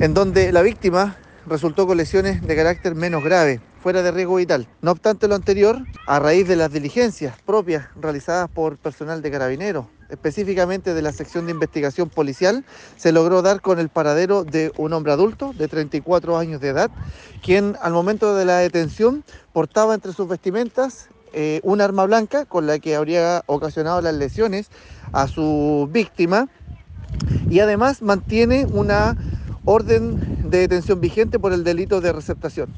en donde la víctima resultó con lesiones de carácter menos grave, fuera de riesgo vital. No obstante lo anterior, a raíz de las diligencias propias realizadas por personal de carabineros, específicamente de la sección de investigación policial, se logró dar con el paradero de un hombre adulto de 34 años de edad, quien al momento de la detención portaba entre sus vestimentas eh, un arma blanca con la que habría ocasionado las lesiones a su víctima y además mantiene una orden de detención vigente por el delito de receptación.